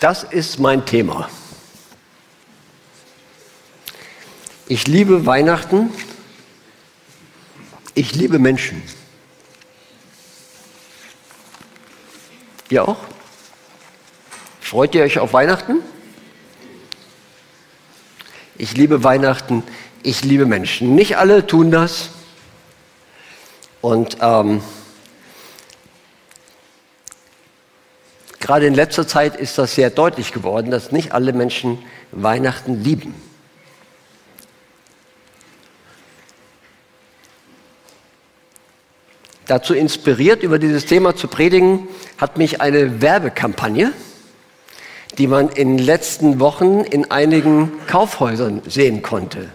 Das ist mein Thema. Ich liebe Weihnachten. Ich liebe Menschen. Ihr auch? Freut ihr euch auf Weihnachten? Ich liebe Weihnachten. Ich liebe Menschen. Nicht alle tun das. Und ähm, Gerade in letzter Zeit ist das sehr deutlich geworden, dass nicht alle Menschen Weihnachten lieben. Dazu inspiriert, über dieses Thema zu predigen, hat mich eine Werbekampagne, die man in den letzten Wochen in einigen Kaufhäusern sehen konnte.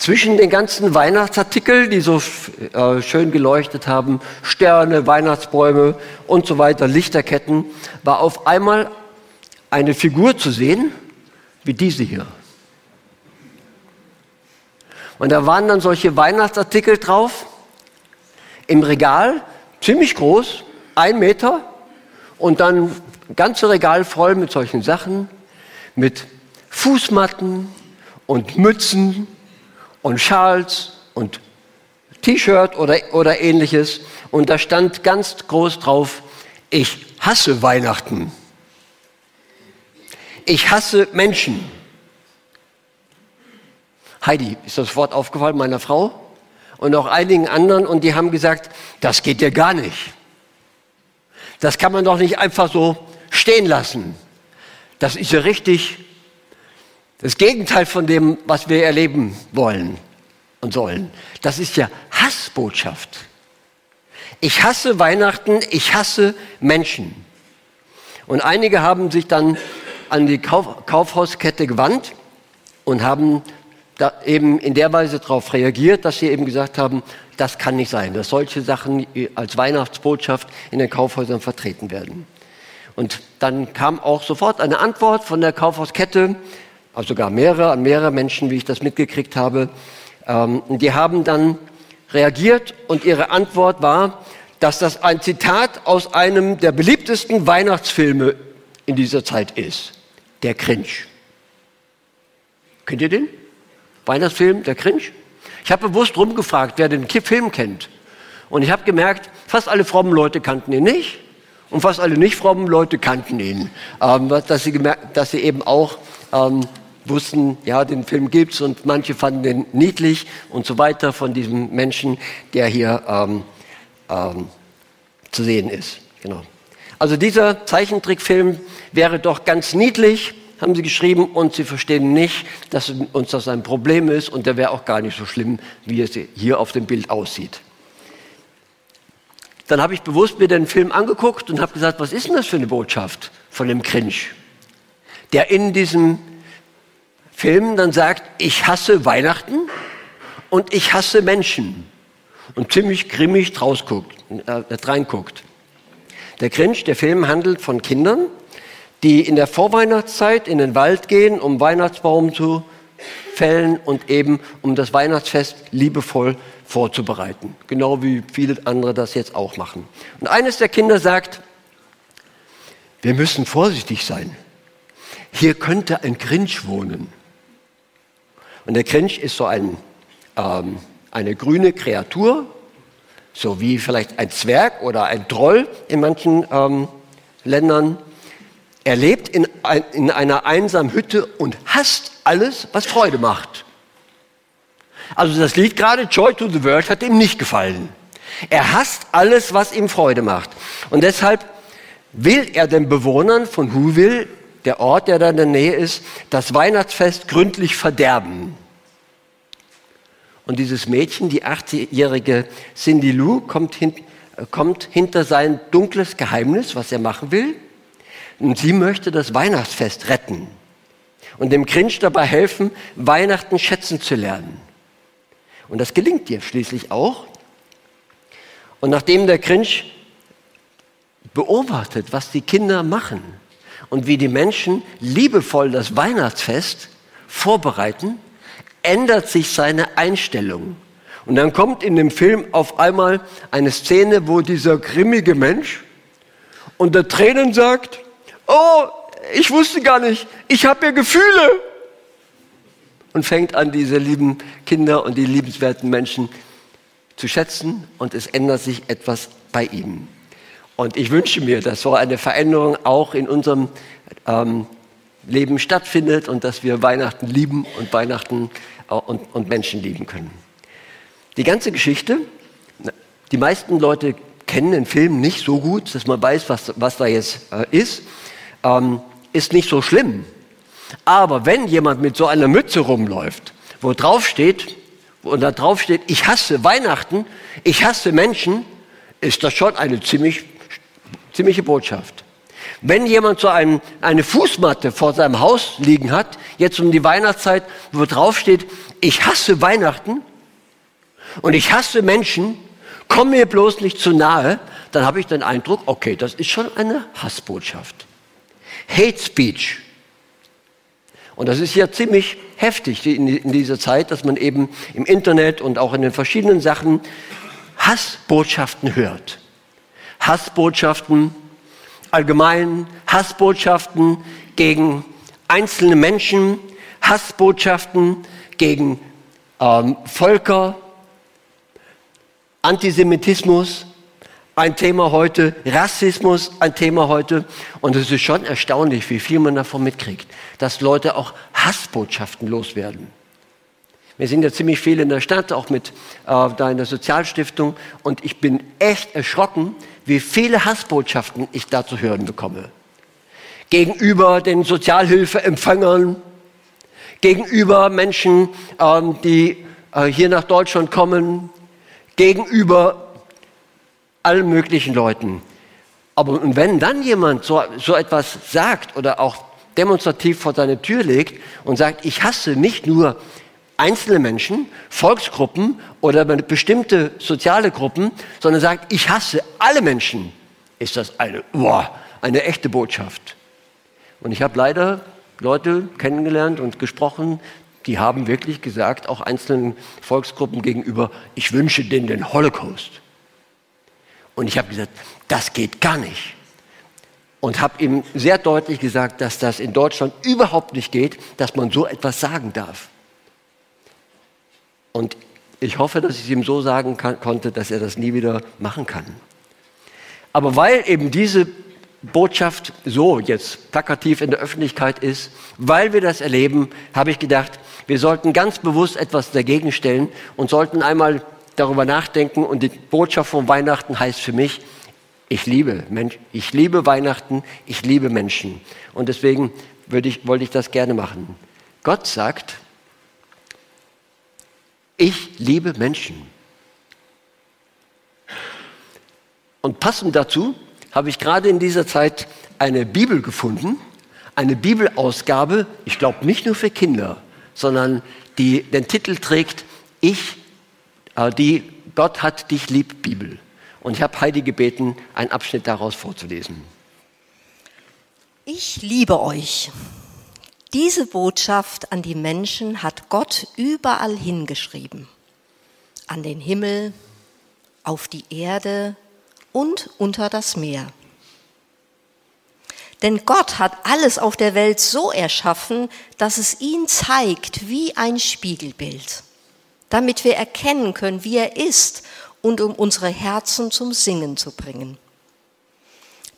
Zwischen den ganzen Weihnachtsartikeln, die so äh, schön geleuchtet haben, Sterne, Weihnachtsbäume und so weiter, Lichterketten, war auf einmal eine Figur zu sehen, wie diese hier. Und da waren dann solche Weihnachtsartikel drauf, im Regal, ziemlich groß, ein Meter, und dann ganze Regal voll mit solchen Sachen, mit Fußmatten und Mützen und Schals und T-Shirt oder, oder ähnliches. Und da stand ganz groß drauf, ich hasse Weihnachten. Ich hasse Menschen. Heidi ist das Wort aufgefallen, meiner Frau und auch einigen anderen, und die haben gesagt, das geht ja gar nicht. Das kann man doch nicht einfach so stehen lassen. Das ist ja richtig das Gegenteil von dem, was wir erleben wollen und sollen. Das ist ja Hassbotschaft. Ich hasse Weihnachten, ich hasse Menschen. Und einige haben sich dann an die Kauf Kaufhauskette gewandt und haben eben in der Weise darauf reagiert, dass sie eben gesagt haben, das kann nicht sein, dass solche Sachen als Weihnachtsbotschaft in den Kaufhäusern vertreten werden. Und dann kam auch sofort eine Antwort von der Kaufhauskette, also sogar mehrere, mehrere Menschen, wie ich das mitgekriegt habe. Ähm, die haben dann reagiert und ihre Antwort war, dass das ein Zitat aus einem der beliebtesten Weihnachtsfilme in dieser Zeit ist, der Cringe. Kennt ihr den? Weihnachtsfilm, der Cringe? Ich habe bewusst rumgefragt, wer den Film kennt. Und ich habe gemerkt, fast alle frommen Leute kannten ihn nicht und fast alle nicht frommen Leute kannten ihn. Ähm, dass, sie gemerkt, dass sie eben auch ähm, wussten, ja, den Film gibt's und manche fanden den niedlich und so weiter von diesem Menschen, der hier ähm, ähm, zu sehen ist. Genau. Also dieser Zeichentrickfilm wäre doch ganz niedlich, haben sie geschrieben, und sie verstehen nicht, dass uns das ein Problem ist und der wäre auch gar nicht so schlimm, wie es hier auf dem Bild aussieht. Dann habe ich bewusst mir den Film angeguckt und habe gesagt, was ist denn das für eine Botschaft von dem Cringe, der in diesem Film dann sagt, ich hasse Weihnachten und ich hasse Menschen und ziemlich grimmig draus guckt, äh, reinguckt. Der Grinch, der Film handelt von Kindern, die in der Vorweihnachtszeit in den Wald gehen, um Weihnachtsbaum zu fällen und eben um das Weihnachtsfest liebevoll vorzubereiten. Genau wie viele andere das jetzt auch machen. Und eines der Kinder sagt, wir müssen vorsichtig sein. Hier könnte ein Grinch wohnen. Und der Grinch ist so ein, ähm, eine grüne Kreatur, so wie vielleicht ein Zwerg oder ein Troll in manchen ähm, Ländern. Er lebt in, ein, in einer einsamen Hütte und hasst alles, was Freude macht. Also das Lied gerade Joy to the World hat ihm nicht gefallen. Er hasst alles, was ihm Freude macht. Und deshalb will er den Bewohnern von Whoville der Ort, der da in der Nähe ist, das Weihnachtsfest gründlich verderben. Und dieses Mädchen, die achtjährige Cindy Lou, kommt, hin, kommt hinter sein dunkles Geheimnis, was er machen will. Und sie möchte das Weihnachtsfest retten und dem Grinch dabei helfen, Weihnachten schätzen zu lernen. Und das gelingt ihr schließlich auch. Und nachdem der Grinch beobachtet, was die Kinder machen und wie die Menschen liebevoll das Weihnachtsfest vorbereiten, ändert sich seine Einstellung. Und dann kommt in dem Film auf einmal eine Szene, wo dieser grimmige Mensch unter Tränen sagt, oh, ich wusste gar nicht, ich habe ja Gefühle. Und fängt an, diese lieben Kinder und die liebenswerten Menschen zu schätzen und es ändert sich etwas bei ihm. Und ich wünsche mir, dass so eine Veränderung auch in unserem ähm, Leben stattfindet und dass wir Weihnachten lieben und Weihnachten äh, und, und Menschen lieben können. Die ganze Geschichte, die meisten Leute kennen den Film nicht so gut, dass man weiß, was, was da jetzt äh, ist, ähm, ist nicht so schlimm. Aber wenn jemand mit so einer Mütze rumläuft, wo drauf steht, und da drauf steht, ich hasse Weihnachten, ich hasse Menschen, ist das schon eine ziemlich, ziemliche Botschaft. Wenn jemand so ein, eine Fußmatte vor seinem Haus liegen hat, jetzt um die Weihnachtszeit, wo drauf steht, ich hasse Weihnachten und ich hasse Menschen, komm mir bloß nicht zu nahe, dann habe ich den Eindruck, okay, das ist schon eine Hassbotschaft. Hate Speech. Und das ist ja ziemlich heftig in dieser Zeit, dass man eben im Internet und auch in den verschiedenen Sachen Hassbotschaften hört. Hassbotschaften allgemein, Hassbotschaften gegen einzelne Menschen, Hassbotschaften gegen ähm, Völker, Antisemitismus, ein Thema heute, Rassismus ein Thema heute. Und es ist schon erstaunlich, wie viel man davon mitkriegt, dass Leute auch Hassbotschaften loswerden. Wir sind ja ziemlich viel in der Stadt, auch mit äh, da in der Sozialstiftung. Und ich bin echt erschrocken, wie viele Hassbotschaften ich da zu hören bekomme. Gegenüber den Sozialhilfeempfängern, gegenüber Menschen, ähm, die äh, hier nach Deutschland kommen, gegenüber allen möglichen Leuten. Aber wenn dann jemand so, so etwas sagt oder auch demonstrativ vor seine Tür legt und sagt, ich hasse nicht nur einzelne Menschen, Volksgruppen oder bestimmte soziale Gruppen, sondern sagt, ich hasse alle Menschen, ist das eine, boah, eine echte Botschaft. Und ich habe leider Leute kennengelernt und gesprochen, die haben wirklich gesagt, auch einzelnen Volksgruppen gegenüber, ich wünsche denen den Holocaust. Und ich habe gesagt, das geht gar nicht. Und habe ihm sehr deutlich gesagt, dass das in Deutschland überhaupt nicht geht, dass man so etwas sagen darf. Und ich hoffe, dass ich es ihm so sagen kann, konnte, dass er das nie wieder machen kann. Aber weil eben diese Botschaft so jetzt plakativ in der Öffentlichkeit ist, weil wir das erleben, habe ich gedacht, wir sollten ganz bewusst etwas dagegen stellen und sollten einmal darüber nachdenken und die Botschaft von Weihnachten heißt für mich, ich liebe Mensch, ich liebe Weihnachten, ich liebe Menschen. Und deswegen ich, wollte ich das gerne machen. Gott sagt, ich liebe Menschen. Und passend dazu habe ich gerade in dieser Zeit eine Bibel gefunden, eine Bibelausgabe, ich glaube nicht nur für Kinder, sondern die den Titel trägt, Ich äh, die Gott hat dich lieb Bibel. Und ich habe Heidi gebeten, einen Abschnitt daraus vorzulesen. Ich liebe euch. Diese Botschaft an die Menschen hat Gott überall hingeschrieben. An den Himmel, auf die Erde und unter das Meer. Denn Gott hat alles auf der Welt so erschaffen, dass es ihn zeigt wie ein Spiegelbild damit wir erkennen können, wie er ist und um unsere Herzen zum Singen zu bringen.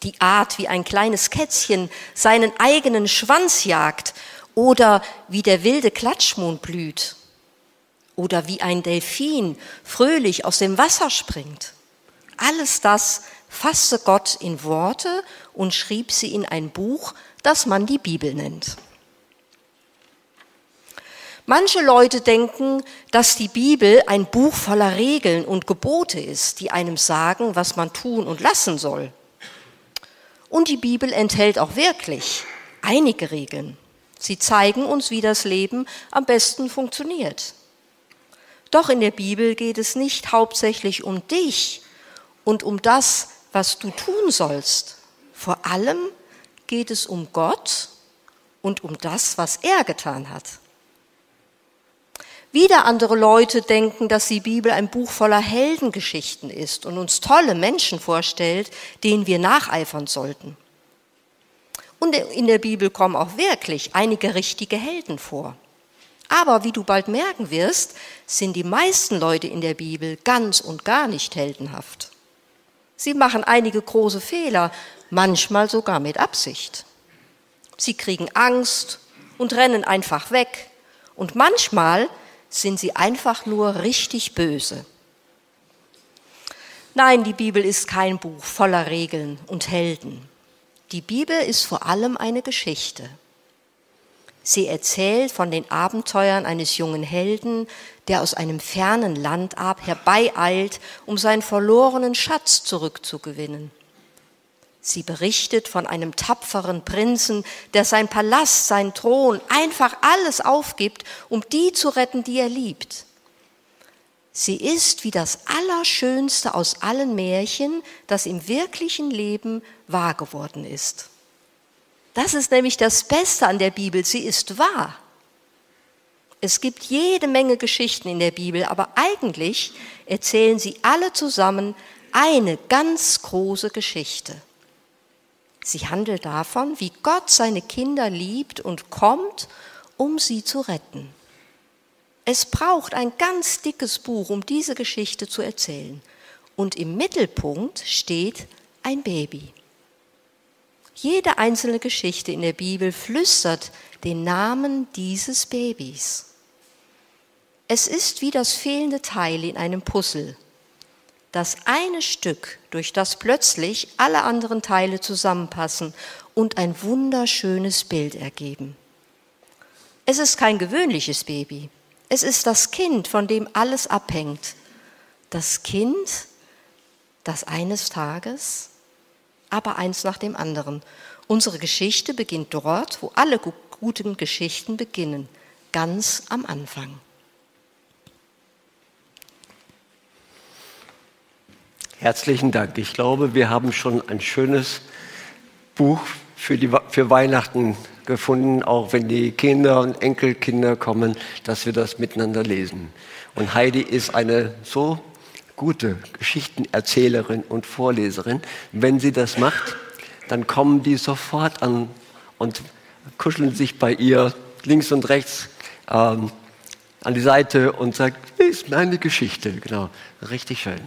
Die Art, wie ein kleines Kätzchen seinen eigenen Schwanz jagt oder wie der wilde Klatschmond blüht oder wie ein Delfin fröhlich aus dem Wasser springt. Alles das fasste Gott in Worte und schrieb sie in ein Buch, das man die Bibel nennt. Manche Leute denken, dass die Bibel ein Buch voller Regeln und Gebote ist, die einem sagen, was man tun und lassen soll. Und die Bibel enthält auch wirklich einige Regeln. Sie zeigen uns, wie das Leben am besten funktioniert. Doch in der Bibel geht es nicht hauptsächlich um dich und um das, was du tun sollst. Vor allem geht es um Gott und um das, was er getan hat. Wieder andere Leute denken, dass die Bibel ein Buch voller Heldengeschichten ist und uns tolle Menschen vorstellt, denen wir nacheifern sollten. Und in der Bibel kommen auch wirklich einige richtige Helden vor. Aber wie du bald merken wirst, sind die meisten Leute in der Bibel ganz und gar nicht heldenhaft. Sie machen einige große Fehler, manchmal sogar mit Absicht. Sie kriegen Angst und rennen einfach weg. Und manchmal sind sie einfach nur richtig böse. Nein, die Bibel ist kein Buch voller Regeln und Helden. Die Bibel ist vor allem eine Geschichte. Sie erzählt von den Abenteuern eines jungen Helden, der aus einem fernen Land ab herbeieilt, um seinen verlorenen Schatz zurückzugewinnen. Sie berichtet von einem tapferen Prinzen, der sein Palast, sein Thron, einfach alles aufgibt, um die zu retten, die er liebt. Sie ist wie das Allerschönste aus allen Märchen, das im wirklichen Leben wahr geworden ist. Das ist nämlich das Beste an der Bibel, sie ist wahr. Es gibt jede Menge Geschichten in der Bibel, aber eigentlich erzählen sie alle zusammen eine ganz große Geschichte. Sie handelt davon, wie Gott seine Kinder liebt und kommt, um sie zu retten. Es braucht ein ganz dickes Buch, um diese Geschichte zu erzählen. Und im Mittelpunkt steht ein Baby. Jede einzelne Geschichte in der Bibel flüstert den Namen dieses Babys. Es ist wie das fehlende Teil in einem Puzzle, das eine Stück, durch das plötzlich alle anderen Teile zusammenpassen und ein wunderschönes Bild ergeben. Es ist kein gewöhnliches Baby. Es ist das Kind, von dem alles abhängt. Das Kind, das eines Tages, aber eins nach dem anderen. Unsere Geschichte beginnt dort, wo alle guten Geschichten beginnen, ganz am Anfang. Herzlichen Dank. Ich glaube, wir haben schon ein schönes Buch für, die, für Weihnachten gefunden, auch wenn die Kinder und Enkelkinder kommen, dass wir das miteinander lesen. Und Heidi ist eine so gute Geschichtenerzählerin und Vorleserin. Wenn sie das macht, dann kommen die sofort an und kuscheln sich bei ihr links und rechts ähm, an die Seite und sagen, ist meine Geschichte. Genau, richtig schön.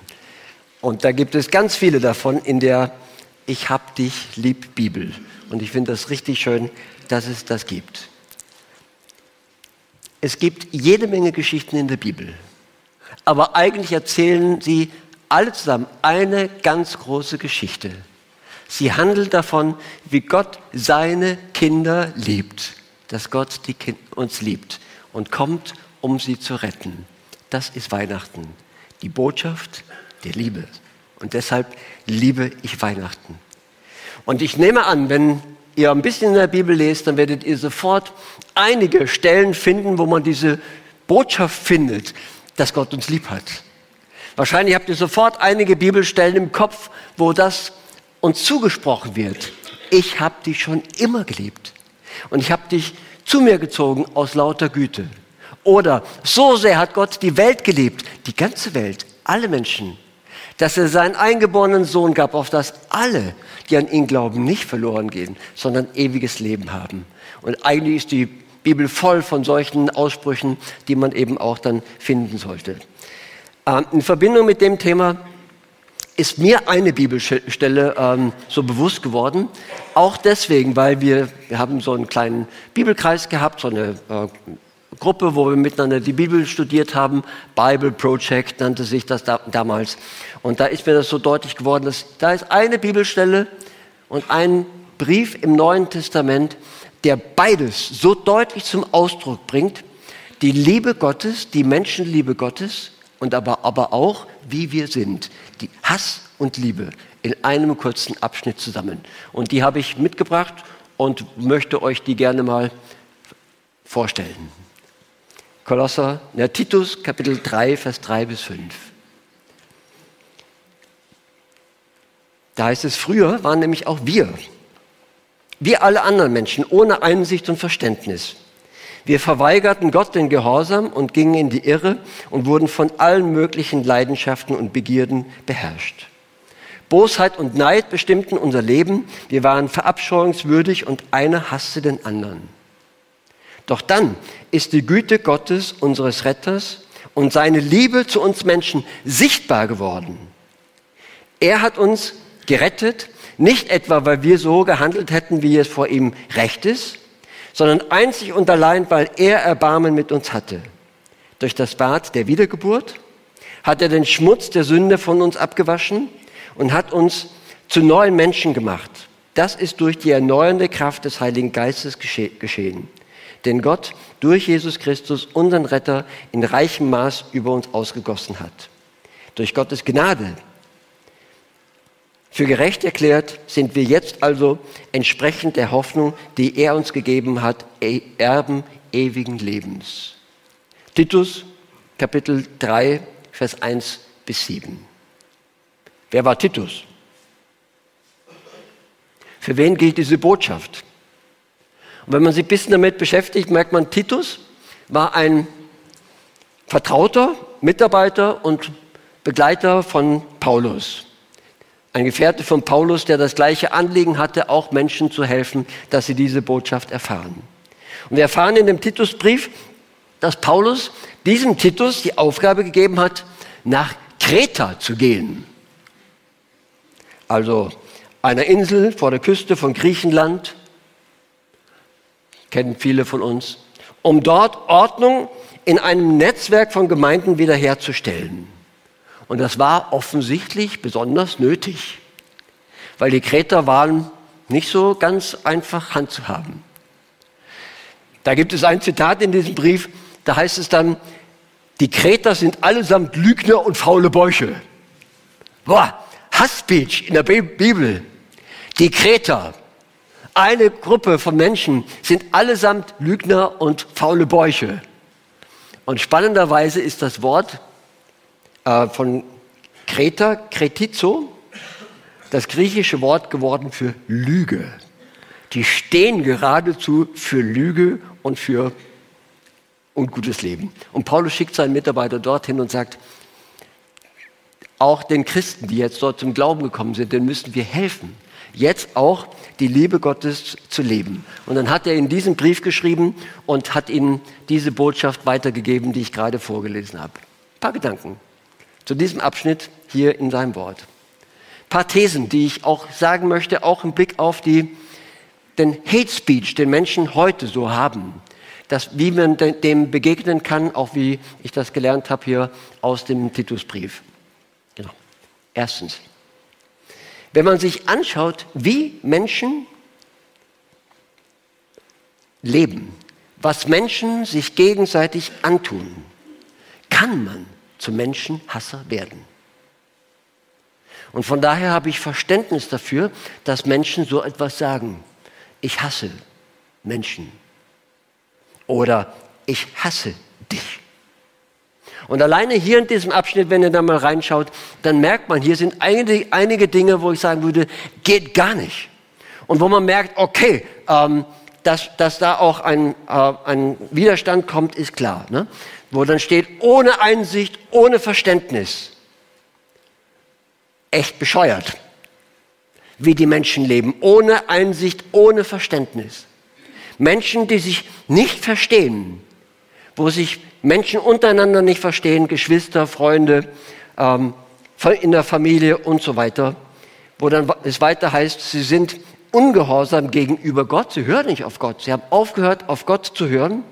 Und da gibt es ganz viele davon in der Ich hab dich lieb Bibel. Und ich finde das richtig schön, dass es das gibt. Es gibt jede Menge Geschichten in der Bibel. Aber eigentlich erzählen sie alle zusammen eine ganz große Geschichte. Sie handelt davon, wie Gott seine Kinder liebt, dass Gott uns liebt und kommt, um sie zu retten. Das ist Weihnachten. Die Botschaft der Liebe. Und deshalb liebe ich Weihnachten. Und ich nehme an, wenn ihr ein bisschen in der Bibel lest, dann werdet ihr sofort einige Stellen finden, wo man diese Botschaft findet, dass Gott uns lieb hat. Wahrscheinlich habt ihr sofort einige Bibelstellen im Kopf, wo das uns zugesprochen wird. Ich habe dich schon immer geliebt und ich habe dich zu mir gezogen aus lauter Güte. Oder so sehr hat Gott die Welt geliebt, die ganze Welt, alle Menschen, dass er seinen eingeborenen Sohn gab, auf das alle, die an ihn glauben, nicht verloren gehen, sondern ewiges Leben haben. Und eigentlich ist die Bibel voll von solchen Aussprüchen, die man eben auch dann finden sollte. Ähm, in Verbindung mit dem Thema ist mir eine Bibelstelle ähm, so bewusst geworden, auch deswegen, weil wir, wir haben so einen kleinen Bibelkreis gehabt, so eine äh, Gruppe, wo wir miteinander die Bibel studiert haben. Bible Project nannte sich das da, damals. Und da ist mir das so deutlich geworden, dass da ist eine Bibelstelle und ein Brief im Neuen Testament, der beides so deutlich zum Ausdruck bringt. Die Liebe Gottes, die Menschenliebe Gottes und aber, aber auch, wie wir sind. Die Hass und Liebe in einem kurzen Abschnitt zusammen. Und die habe ich mitgebracht und möchte euch die gerne mal vorstellen. Kolosser, ja, Titus Kapitel 3, Vers 3 bis 5. Da heißt es, früher waren nämlich auch wir, wie alle anderen Menschen, ohne Einsicht und Verständnis. Wir verweigerten Gott den Gehorsam und gingen in die Irre und wurden von allen möglichen Leidenschaften und Begierden beherrscht. Bosheit und Neid bestimmten unser Leben. Wir waren verabscheuungswürdig und einer hasste den anderen. Doch dann ist die Güte Gottes, unseres Retters, und seine Liebe zu uns Menschen sichtbar geworden. Er hat uns gerettet, nicht etwa, weil wir so gehandelt hätten, wie es vor ihm recht ist, sondern einzig und allein, weil er Erbarmen mit uns hatte. Durch das Bad der Wiedergeburt hat er den Schmutz der Sünde von uns abgewaschen und hat uns zu neuen Menschen gemacht. Das ist durch die erneuernde Kraft des Heiligen Geistes geschehen, den Gott durch Jesus Christus, unseren Retter, in reichem Maß über uns ausgegossen hat. Durch Gottes Gnade für gerecht erklärt sind wir jetzt also entsprechend der Hoffnung, die er uns gegeben hat, e-, Erben ewigen Lebens. Titus Kapitel 3, Vers 1 bis 7. Wer war Titus? Für wen gilt diese Botschaft? Und wenn man sich ein bisschen damit beschäftigt, merkt man, Titus war ein Vertrauter, Mitarbeiter und Begleiter von Paulus ein Gefährte von Paulus, der das gleiche Anliegen hatte, auch Menschen zu helfen, dass sie diese Botschaft erfahren. Und wir erfahren in dem Titusbrief, dass Paulus diesem Titus die Aufgabe gegeben hat, nach Kreta zu gehen. Also einer Insel vor der Küste von Griechenland, kennen viele von uns, um dort Ordnung in einem Netzwerk von Gemeinden wiederherzustellen. Und das war offensichtlich besonders nötig, weil die Kreter waren nicht so ganz einfach handzuhaben. Da gibt es ein Zitat in diesem Brief, da heißt es dann, die Kreter sind allesamt Lügner und faule Bäuche. Boah, Hassspeech in der Bibel. Die Kreter, eine Gruppe von Menschen, sind allesamt Lügner und faule Bäuche. Und spannenderweise ist das Wort äh, von Kreta, Kretizo, das griechische Wort geworden für Lüge. Die stehen geradezu für Lüge und für ungutes Leben. Und Paulus schickt seinen Mitarbeiter dorthin und sagt, auch den Christen, die jetzt dort zum Glauben gekommen sind, denen müssen wir helfen, jetzt auch die Liebe Gottes zu leben. Und dann hat er in diesem Brief geschrieben und hat ihnen diese Botschaft weitergegeben, die ich gerade vorgelesen habe. Ein paar Gedanken zu diesem Abschnitt hier in seinem Wort. Ein paar Thesen, die ich auch sagen möchte, auch im Blick auf die, den Hate Speech, den Menschen heute so haben. Das, wie man dem begegnen kann, auch wie ich das gelernt habe hier aus dem Titusbrief. Genau. Erstens, wenn man sich anschaut, wie Menschen leben, was Menschen sich gegenseitig antun, kann man zum Menschenhasser werden. Und von daher habe ich Verständnis dafür, dass Menschen so etwas sagen. Ich hasse Menschen. Oder ich hasse dich. Und alleine hier in diesem Abschnitt, wenn ihr da mal reinschaut, dann merkt man, hier sind einige, einige Dinge, wo ich sagen würde, geht gar nicht. Und wo man merkt, okay, ähm, dass, dass da auch ein, äh, ein Widerstand kommt, ist klar. Ne? wo dann steht, ohne Einsicht, ohne Verständnis. Echt bescheuert, wie die Menschen leben, ohne Einsicht, ohne Verständnis. Menschen, die sich nicht verstehen, wo sich Menschen untereinander nicht verstehen, Geschwister, Freunde, ähm, in der Familie und so weiter, wo dann es weiter heißt, sie sind ungehorsam gegenüber Gott, sie hören nicht auf Gott, sie haben aufgehört, auf Gott zu hören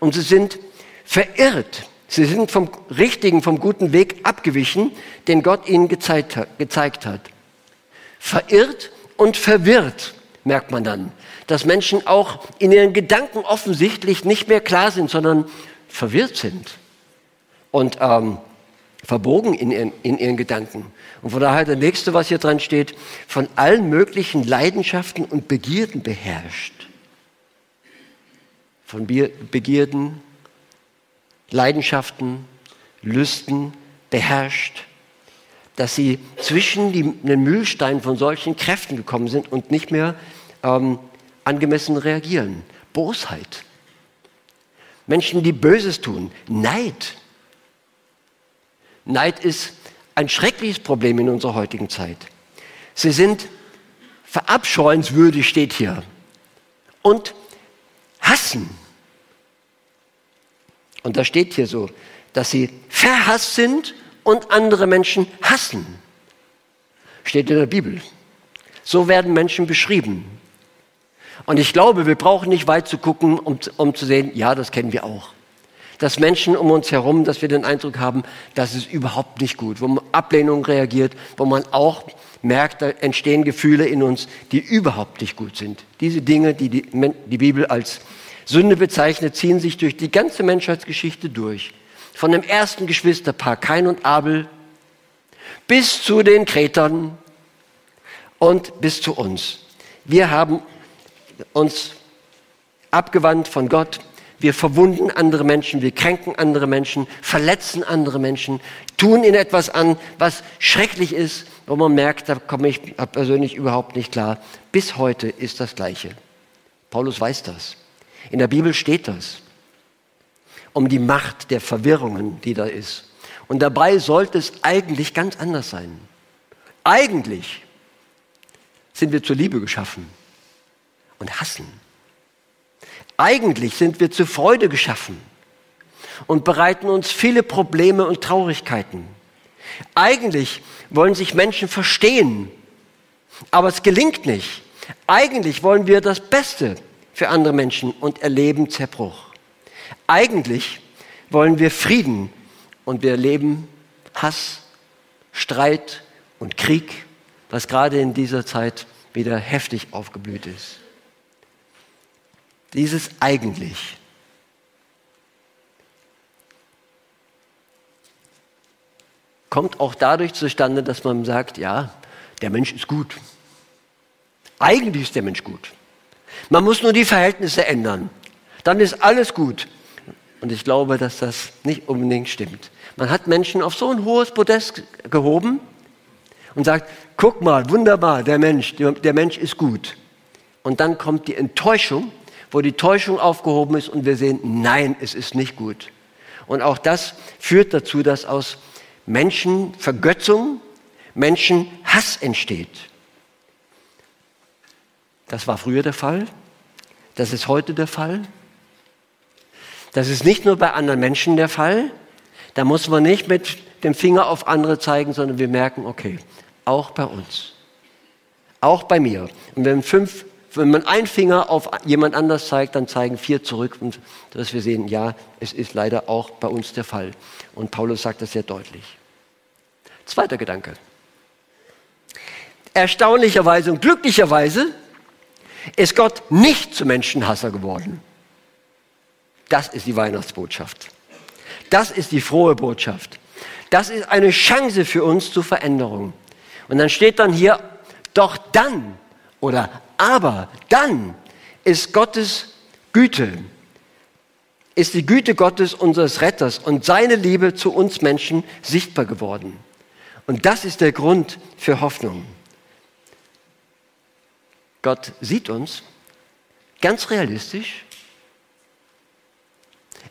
und sie sind verirrt. Sie sind vom richtigen, vom guten Weg abgewichen, den Gott ihnen gezeigt hat. Gezeigt hat. Verirrt und verwirrt, merkt man dann, dass Menschen auch in ihren Gedanken offensichtlich nicht mehr klar sind, sondern verwirrt sind. Und ähm, verbogen in ihren, in ihren Gedanken. Und von daher der nächste, was hier dran steht, von allen möglichen Leidenschaften und Begierden beherrscht. Von Begierden, Leidenschaften, Lüsten beherrscht, dass sie zwischen die, den Mühlstein von solchen Kräften gekommen sind und nicht mehr ähm, angemessen reagieren. Bosheit. Menschen, die Böses tun. Neid. Neid ist ein schreckliches Problem in unserer heutigen Zeit. Sie sind verabscheuenswürdig, steht hier. Und hassen. Und da steht hier so, dass sie verhasst sind und andere Menschen hassen. Steht in der Bibel. So werden Menschen beschrieben. Und ich glaube, wir brauchen nicht weit zu gucken, um, um zu sehen, ja, das kennen wir auch. Dass Menschen um uns herum, dass wir den Eindruck haben, das ist überhaupt nicht gut, wo man Ablehnung reagiert, wo man auch merkt, da entstehen Gefühle in uns, die überhaupt nicht gut sind. Diese Dinge, die die, die Bibel als Sünde bezeichnet, ziehen sich durch die ganze Menschheitsgeschichte durch. Von dem ersten Geschwisterpaar Kain und Abel bis zu den Kretern und bis zu uns. Wir haben uns abgewandt von Gott. Wir verwunden andere Menschen, wir kränken andere Menschen, verletzen andere Menschen, tun ihnen etwas an, was schrecklich ist, wo man merkt, da komme ich persönlich überhaupt nicht klar. Bis heute ist das Gleiche. Paulus weiß das. In der Bibel steht das. Um die Macht der Verwirrungen, die da ist. Und dabei sollte es eigentlich ganz anders sein. Eigentlich sind wir zur Liebe geschaffen und hassen. Eigentlich sind wir zur Freude geschaffen und bereiten uns viele Probleme und Traurigkeiten. Eigentlich wollen sich Menschen verstehen, aber es gelingt nicht. Eigentlich wollen wir das Beste für andere Menschen und erleben Zerbruch. Eigentlich wollen wir Frieden und wir erleben Hass, Streit und Krieg, was gerade in dieser Zeit wieder heftig aufgeblüht ist. Dieses eigentlich. Kommt auch dadurch zustande, dass man sagt, ja, der Mensch ist gut. Eigentlich ist der Mensch gut. Man muss nur die Verhältnisse ändern. Dann ist alles gut. Und ich glaube, dass das nicht unbedingt stimmt. Man hat Menschen auf so ein hohes Podest gehoben und sagt, guck mal, wunderbar, der Mensch, der Mensch ist gut. Und dann kommt die Enttäuschung wo die Täuschung aufgehoben ist und wir sehen, nein, es ist nicht gut. Und auch das führt dazu, dass aus Menschenvergötzung Menschenhass entsteht. Das war früher der Fall. Das ist heute der Fall. Das ist nicht nur bei anderen Menschen der Fall. Da muss man nicht mit dem Finger auf andere zeigen, sondern wir merken, okay, auch bei uns. Auch bei mir. Und wenn fünf wenn man einen Finger auf jemand anders zeigt, dann zeigen vier zurück und dass wir sehen, ja, es ist leider auch bei uns der Fall. Und Paulus sagt das sehr deutlich. Zweiter Gedanke. Erstaunlicherweise und glücklicherweise ist Gott nicht zum Menschenhasser geworden. Das ist die Weihnachtsbotschaft. Das ist die frohe Botschaft. Das ist eine Chance für uns zur Veränderung. Und dann steht dann hier, doch dann oder aber dann ist Gottes Güte, ist die Güte Gottes unseres Retters und seine Liebe zu uns Menschen sichtbar geworden. Und das ist der Grund für Hoffnung. Gott sieht uns ganz realistisch.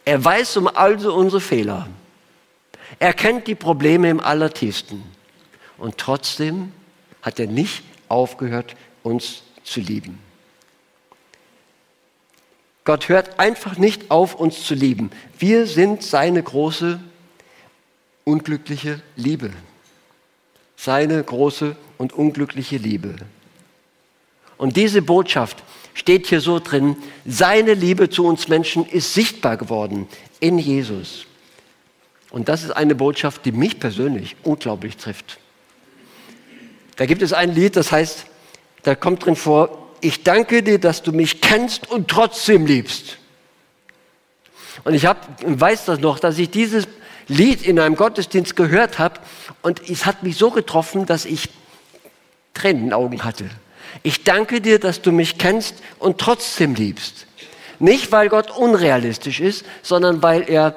Er weiß um also unsere Fehler. Er kennt die Probleme im Allertiefsten. Und trotzdem hat er nicht aufgehört, uns zu lieben. Gott hört einfach nicht auf, uns zu lieben. Wir sind seine große, unglückliche Liebe. Seine große und unglückliche Liebe. Und diese Botschaft steht hier so drin, seine Liebe zu uns Menschen ist sichtbar geworden in Jesus. Und das ist eine Botschaft, die mich persönlich unglaublich trifft. Da gibt es ein Lied, das heißt, da kommt drin vor, ich danke dir, dass du mich kennst und trotzdem liebst. Und ich hab, weiß das noch, dass ich dieses Lied in einem Gottesdienst gehört habe und es hat mich so getroffen, dass ich Tränen in den Augen hatte. Ich danke dir, dass du mich kennst und trotzdem liebst. Nicht, weil Gott unrealistisch ist, sondern weil er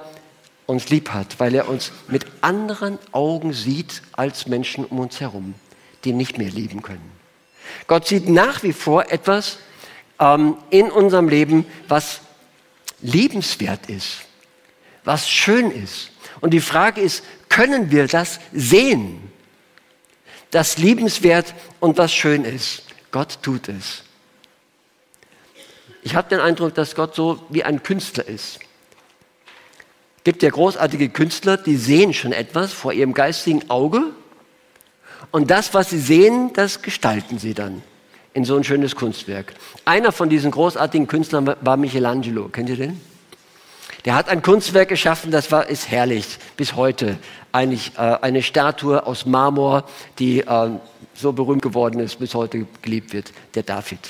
uns lieb hat, weil er uns mit anderen Augen sieht als Menschen um uns herum, die nicht mehr lieben können. Gott sieht nach wie vor etwas ähm, in unserem Leben, was liebenswert ist, was schön ist. Und die Frage ist, können wir das sehen? Das liebenswert und was schön ist. Gott tut es. Ich habe den Eindruck, dass Gott so wie ein Künstler ist. Es gibt ja großartige Künstler, die sehen schon etwas vor ihrem geistigen Auge und das, was sie sehen, das gestalten sie dann in so ein schönes Kunstwerk. Einer von diesen großartigen Künstlern war Michelangelo. Kennt ihr den? Der hat ein Kunstwerk geschaffen, das war, ist herrlich bis heute. Eigentlich äh, eine Statue aus Marmor, die äh, so berühmt geworden ist, bis heute geliebt wird, der David.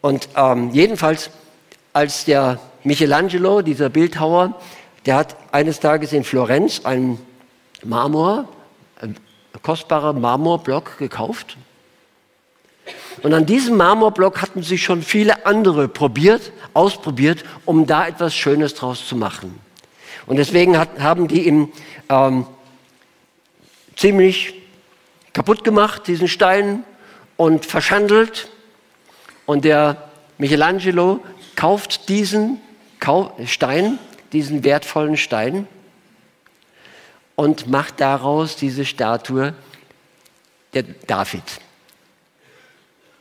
Und ähm, jedenfalls, als der Michelangelo, dieser Bildhauer, der hat eines Tages in Florenz einen Marmor, ein kostbarer Marmorblock gekauft und an diesem Marmorblock hatten sich schon viele andere probiert, ausprobiert, um da etwas Schönes draus zu machen. Und deswegen hat, haben die ihn ähm, ziemlich kaputt gemacht, diesen Stein, und verschandelt. Und der Michelangelo kauft diesen Stein, diesen wertvollen Stein, und macht daraus diese Statue der David.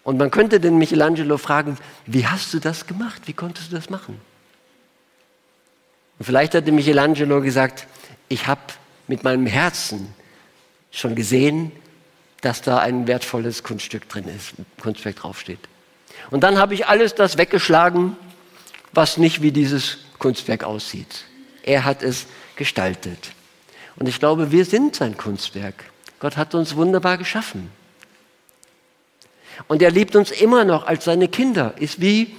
Und man könnte den Michelangelo fragen, wie hast du das gemacht? Wie konntest du das machen? Und vielleicht hat der Michelangelo gesagt, ich habe mit meinem Herzen schon gesehen, dass da ein wertvolles Kunststück drin ist, Kunstwerk draufsteht. Und dann habe ich alles das weggeschlagen, was nicht wie dieses Kunstwerk aussieht. Er hat es gestaltet. Und ich glaube, wir sind sein Kunstwerk. Gott hat uns wunderbar geschaffen. Und er liebt uns immer noch als seine Kinder. Ist wie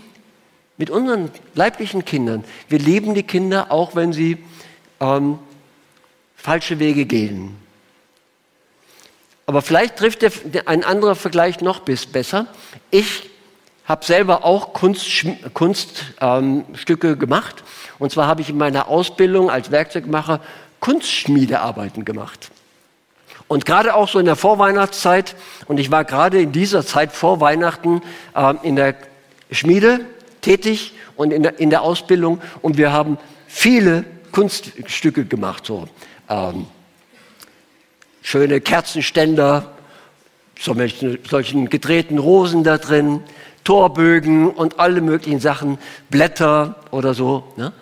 mit unseren leiblichen Kindern. Wir lieben die Kinder, auch wenn sie ähm, falsche Wege gehen. Aber vielleicht trifft der, ein anderer Vergleich noch besser. Ich habe selber auch Kunststücke Kunst, ähm, gemacht. Und zwar habe ich in meiner Ausbildung als Werkzeugmacher Kunstschmiedearbeiten gemacht. Und gerade auch so in der Vorweihnachtszeit, und ich war gerade in dieser Zeit vor Weihnachten äh, in der Schmiede tätig und in der, in der, Ausbildung, und wir haben viele Kunststücke gemacht, so ähm, schöne Kerzenständer, so solchen, solchen gedrehten Rosen da drin, Torbögen und alle möglichen Sachen, Blätter oder so. Ne?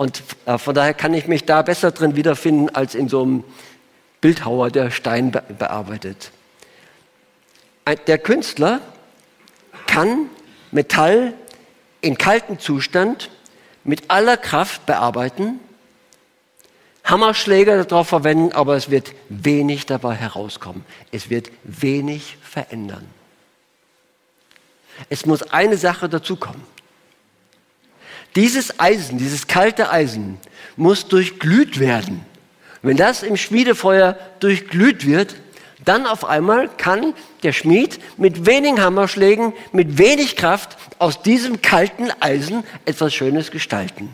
Und äh, von daher kann ich mich da besser drin wiederfinden als in so einem Bildhauer, der Stein bearbeitet. Der Künstler kann Metall in kaltem Zustand mit aller Kraft bearbeiten, Hammerschläger darauf verwenden, aber es wird wenig dabei herauskommen. Es wird wenig verändern. Es muss eine Sache dazukommen. Dieses Eisen, dieses kalte Eisen, muss durchglüht werden. Wenn das im Schmiedefeuer durchglüht wird, dann auf einmal kann der Schmied mit wenigen Hammerschlägen, mit wenig Kraft aus diesem kalten Eisen etwas Schönes gestalten.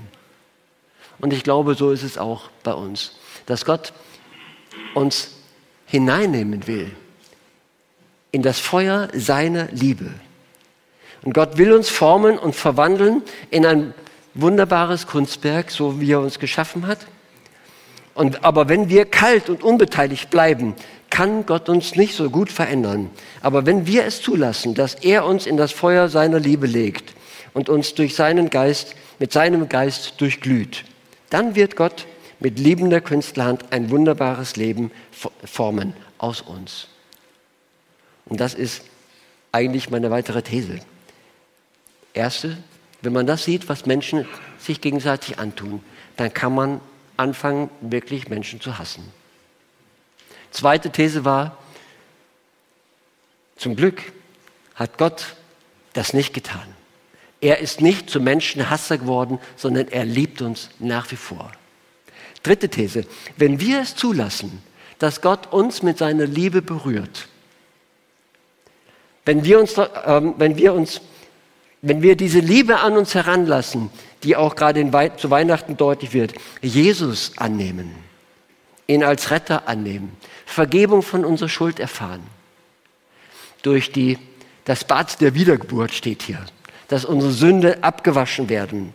Und ich glaube, so ist es auch bei uns, dass Gott uns hineinnehmen will in das Feuer seiner Liebe. Und Gott will uns formen und verwandeln in ein wunderbares Kunstwerk, so wie er uns geschaffen hat. Und, aber wenn wir kalt und unbeteiligt bleiben, kann Gott uns nicht so gut verändern. Aber wenn wir es zulassen, dass er uns in das Feuer seiner Liebe legt und uns durch seinen Geist, mit seinem Geist durchglüht, dann wird Gott mit liebender Künstlerhand ein wunderbares Leben formen aus uns. Und das ist eigentlich meine weitere These. Erste, wenn man das sieht, was Menschen sich gegenseitig antun, dann kann man anfangen, wirklich Menschen zu hassen. Zweite These war, zum Glück hat Gott das nicht getan. Er ist nicht zum Menschenhasser geworden, sondern er liebt uns nach wie vor. Dritte These. Wenn wir es zulassen, dass Gott uns mit seiner Liebe berührt, wenn wir uns, ähm, wenn wir uns, wenn wir diese Liebe an uns heranlassen, die auch gerade in, zu Weihnachten deutlich wird, Jesus annehmen, ihn als Retter annehmen, Vergebung von unserer Schuld erfahren, durch die, das Bad der Wiedergeburt steht hier, dass unsere Sünde abgewaschen werden,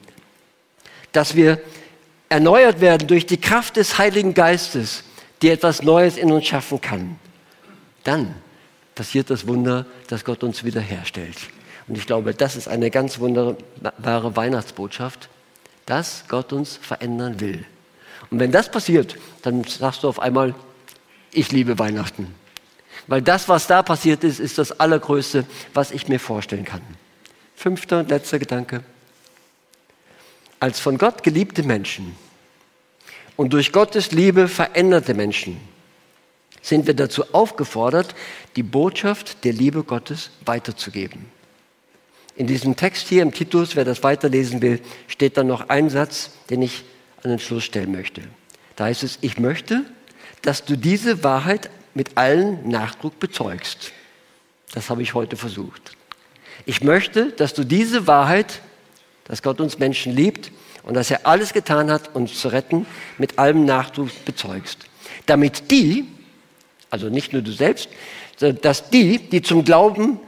dass wir erneuert werden durch die Kraft des Heiligen Geistes, die etwas Neues in uns schaffen kann, dann passiert das Wunder, dass Gott uns wiederherstellt. Und ich glaube, das ist eine ganz wunderbare Weihnachtsbotschaft, dass Gott uns verändern will. Und wenn das passiert, dann sagst du auf einmal, ich liebe Weihnachten. Weil das, was da passiert ist, ist das Allergrößte, was ich mir vorstellen kann. Fünfter und letzter Gedanke. Als von Gott geliebte Menschen und durch Gottes Liebe veränderte Menschen sind wir dazu aufgefordert, die Botschaft der Liebe Gottes weiterzugeben. In diesem Text hier im Titus, wer das weiterlesen will, steht dann noch ein Satz, den ich an den Schluss stellen möchte. Da heißt es, ich möchte, dass du diese Wahrheit mit allen Nachdruck bezeugst. Das habe ich heute versucht. Ich möchte, dass du diese Wahrheit, dass Gott uns Menschen liebt und dass er alles getan hat, uns zu retten, mit allem Nachdruck bezeugst. Damit die, also nicht nur du selbst, dass die, die zum Glauben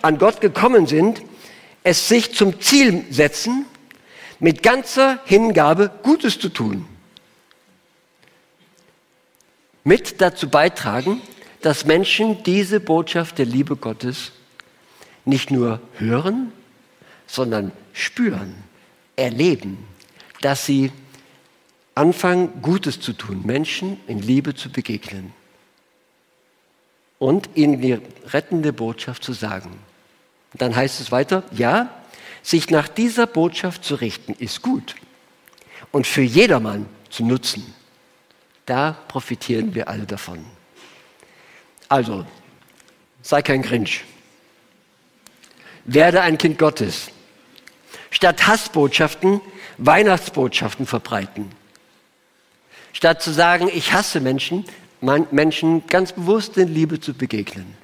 an Gott gekommen sind, es sich zum Ziel setzen, mit ganzer Hingabe Gutes zu tun. Mit dazu beitragen, dass Menschen diese Botschaft der Liebe Gottes nicht nur hören, sondern spüren, erleben, dass sie anfangen, Gutes zu tun, Menschen in Liebe zu begegnen und ihnen die rettende Botschaft zu sagen. Und dann heißt es weiter, ja, sich nach dieser Botschaft zu richten, ist gut und für jedermann zu nutzen. Da profitieren wir alle davon. Also, sei kein Grinch. Werde ein Kind Gottes. Statt Hassbotschaften Weihnachtsbotschaften verbreiten. Statt zu sagen, ich hasse Menschen, Menschen ganz bewusst in Liebe zu begegnen.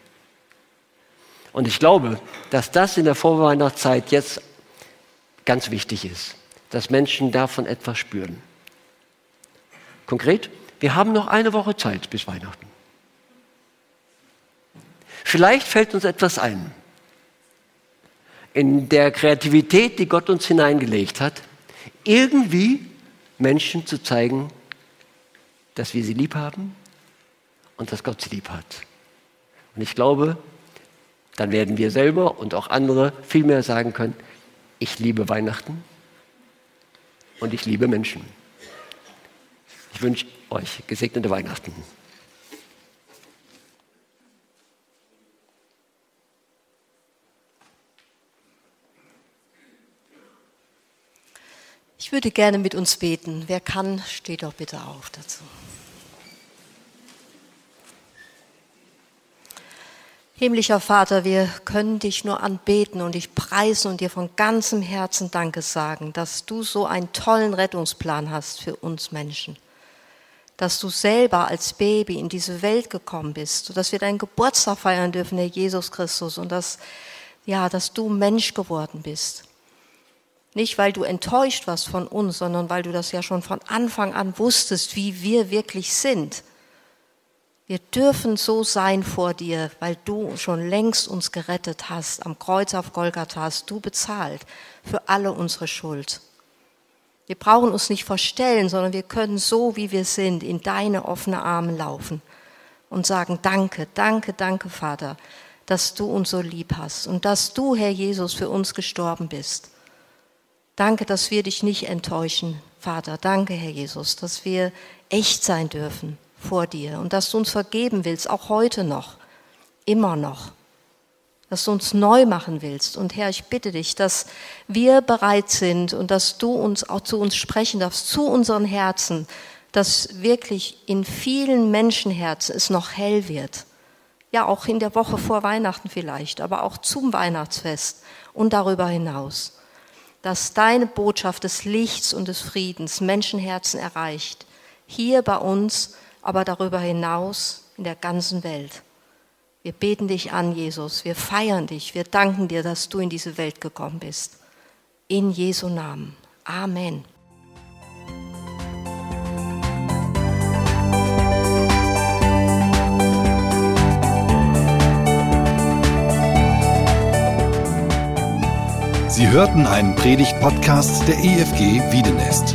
Und ich glaube, dass das in der Vorweihnachtszeit jetzt ganz wichtig ist, dass Menschen davon etwas spüren. Konkret, wir haben noch eine Woche Zeit bis Weihnachten. Vielleicht fällt uns etwas ein. In der Kreativität, die Gott uns hineingelegt hat, irgendwie Menschen zu zeigen, dass wir sie lieb haben, und dass Gott sie lieb hat. Und ich glaube, dann werden wir selber und auch andere viel mehr sagen können, ich liebe Weihnachten und ich liebe Menschen. Ich wünsche euch gesegnete Weihnachten. Ich würde gerne mit uns beten. Wer kann, steht doch bitte auf dazu. Himmlischer Vater, wir können dich nur anbeten und dich preisen und dir von ganzem Herzen Danke sagen, dass du so einen tollen Rettungsplan hast für uns Menschen. Dass du selber als Baby in diese Welt gekommen bist, dass wir deinen Geburtstag feiern dürfen, Herr Jesus Christus, und dass, ja, dass du Mensch geworden bist. Nicht, weil du enttäuscht warst von uns, sondern weil du das ja schon von Anfang an wusstest, wie wir wirklich sind wir dürfen so sein vor dir, weil du schon längst uns gerettet hast. Am Kreuz auf Golgatha hast du bezahlt für alle unsere Schuld. Wir brauchen uns nicht verstellen, sondern wir können so, wie wir sind, in deine offene Arme laufen und sagen, danke, danke, danke, Vater, dass du uns so lieb hast und dass du, Herr Jesus, für uns gestorben bist. Danke, dass wir dich nicht enttäuschen, Vater. Danke, Herr Jesus, dass wir echt sein dürfen vor dir und dass du uns vergeben willst, auch heute noch, immer noch. Dass du uns neu machen willst. Und Herr, ich bitte dich, dass wir bereit sind und dass du uns auch zu uns sprechen darfst, zu unseren Herzen, dass wirklich in vielen Menschenherzen es noch hell wird. Ja, auch in der Woche vor Weihnachten vielleicht, aber auch zum Weihnachtsfest und darüber hinaus. Dass deine Botschaft des Lichts und des Friedens Menschenherzen erreicht hier bei uns, aber darüber hinaus in der ganzen Welt. Wir beten dich an, Jesus. Wir feiern dich. Wir danken dir, dass du in diese Welt gekommen bist. In Jesu Namen. Amen. Sie hörten einen Predigt-Podcast der EFG Wiedenest.